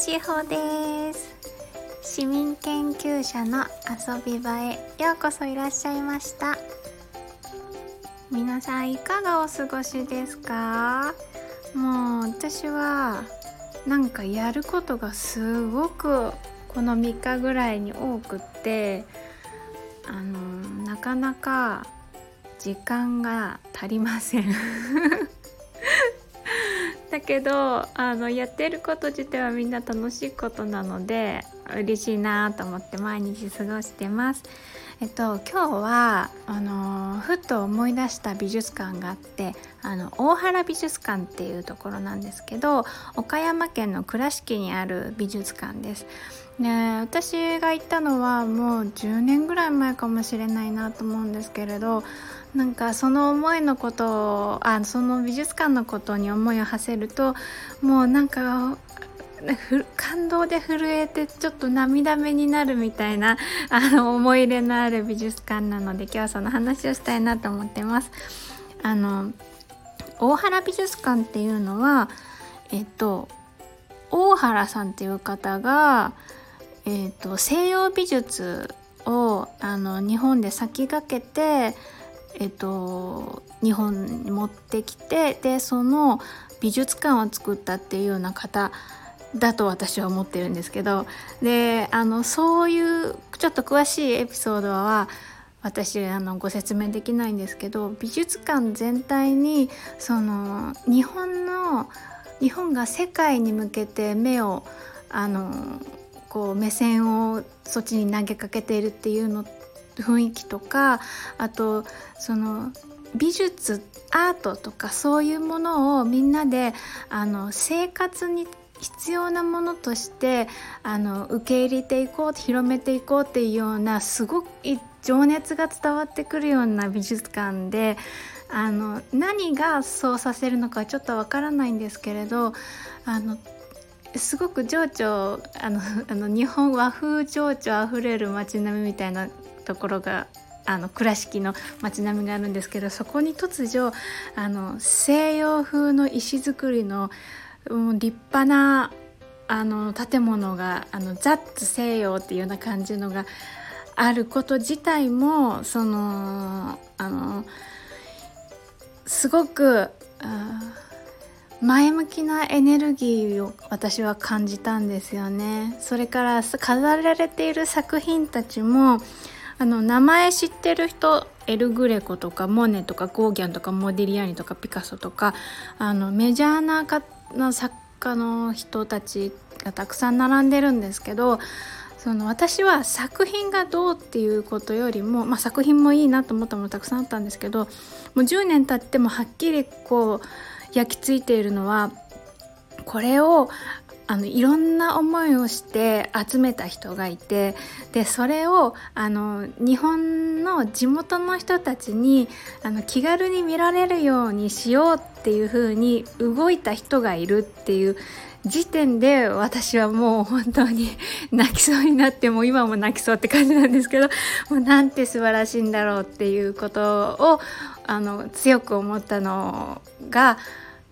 しほです。市民研究者の遊び場へようこそいらっしゃいました。皆さんいかがお過ごしですか？もう私はなんかやることがすごくこの3日ぐらいに多くってあのなかなか時間が足りません。だけどあのやってること自体はみんな楽しいことなので嬉しいなと思って毎日過ごしてます。えっと、今日はあのふと思い出した美術館があってあの大原美術館っていうところなんですけど岡山県の倉敷にある美術館です。ね、私が行ったのはもう10年ぐらい前かもしれないなと思うんですけれどなんかその思いのことをあその美術館のことに思いを馳せるともうなんか感動で震えてちょっと涙目になるみたいな あの思い入れのある美術館なので今日はその話をしたいなと思ってます。あの大原美術館っていうのはえっと大原さんっていう方が、えっと、西洋美術をあの日本で先駆けてえっと、日本に持ってきてでその美術館を作ったっていうような方だと私は思ってるんですけどであのそういうちょっと詳しいエピソードは私あのご説明できないんですけど美術館全体にその日本の日本が世界に向けて目をあのこう目線をそっちに投げかけているっていうの雰囲気とかあとその美術アートとかそういうものをみんなであの生活に必要なものとしてあの受け入れていこう広めていこうっていうようなすごく情熱が伝わってくるような美術館であの何がそうさせるのかちょっとわからないんですけれどあのすごく情緒あの あの日本和風情緒あふれる街並みみたいなところがあの倉敷の街並みがあるんですけどそこに突如あの西洋風の石造りのもう立派なあの建物があのザッツ西洋っていうような感じのがあること自体もそのあのすごく前向きなエネルギーを私は感じたんですよね。それから飾られている作品たちもあの名前知ってる人エル・グレコとかモネとかゴーギャンとかモディリアーニとかピカソとかあのメジャーなかの作家の人たちがたくさん並んでるんですけどその私は作品がどうっていうことよりも、まあ、作品もいいなと思ったものたくさんあったんですけどもう10年経ってもはっきりこう焼き付いているのはこれをあのいろんな思いをして集めた人がいてでそれをあの日本の地元の人たちにあの気軽に見られるようにしようっていう風に動いた人がいるっていう時点で私はもう本当に 泣きそうになってもう今も泣きそうって感じなんですけどもうなんて素晴らしいんだろうっていうことをあの強く思ったのが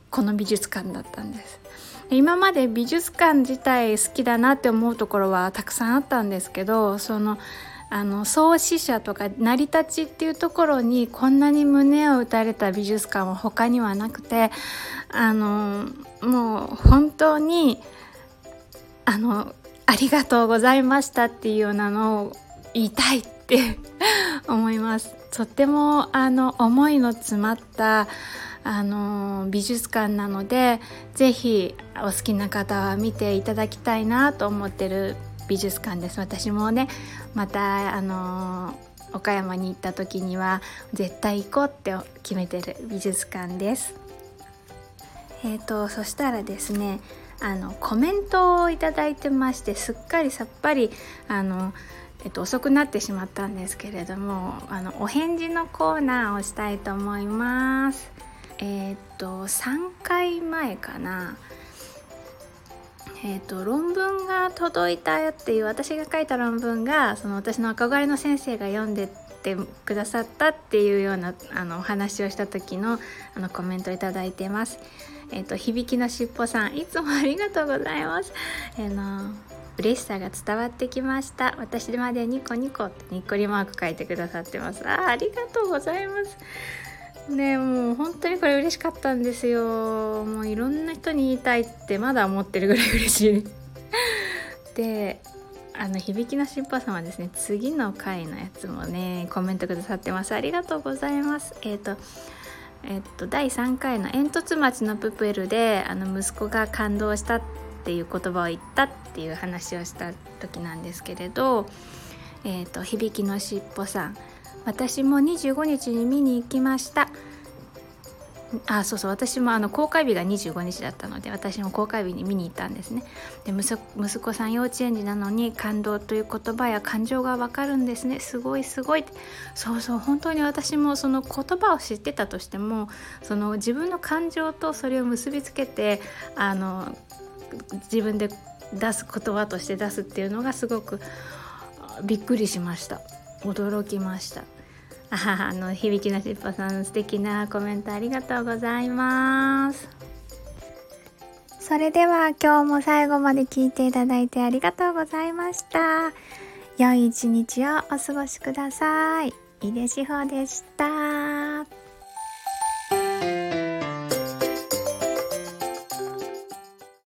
この美術館だったんです。今まで美術館自体好きだなって思うところはたくさんあったんですけどそのあの創始者とか成り立ちっていうところにこんなに胸を打たれた美術館は他にはなくてあのもう本当にあのありがとうございましたっていうようなのを言いたいって思います。とってもあの思いの詰まったあの美術館なので是非お好きな方は見ていただきたいなと思ってる美術館です私もねまたあの岡山に行った時には絶対行こうって決めてる美術館ですえーと、そしたらですねあのコメントを頂いてましてすっかりさっぱりあのえっと、遅くなってしまったんですけれどもあのお返事のコーナーをしたいと思います。えっ、と3回前かなえーと、論文が届いたよっていう私が書いた論文がその私の憧れの先生が読んでってくださったっていうようなあのお話をした時のあのコメントいただいてます。えっ、ー、と響きのしっぽさんいつもありがとうございます。あの嬉しさが伝わってきました私までニコニコってニッコリマーク書いてくださってますあありがとうございますねもう本当にこれ嬉しかったんですよ。もういろんな人に言いたいってまだ思ってるぐらい嬉しい。であの響きのしっぽさんはですね。次の回のやつもねコメントくださってます。ありがとうございます。えっ、ー、とえっと、第3回の煙突町のプペルであの息子が感動したっていう言葉を言ったっていう話をした時なんですけれど、えーと、響きのしっぽさん。私も25日に見に行きました。あそうそう私もあの公開日が25日だったので私も公開日に見に行ったんですね。で息子さん幼稚園児なのに感動という言葉や感情がわかるんですね。すごいすごい。そうそう本当に私もその言葉を知ってたとしてもその自分の感情とそれを結びつけてあの自分で出す言葉として出すっていうのがすごくびっくりしました。驚きました。あの響きのしっぽさん素敵なコメントありがとうございます。それでは今日も最後まで聞いていただいてありがとうございました。良い一日をお過ごしください。井出志保でした。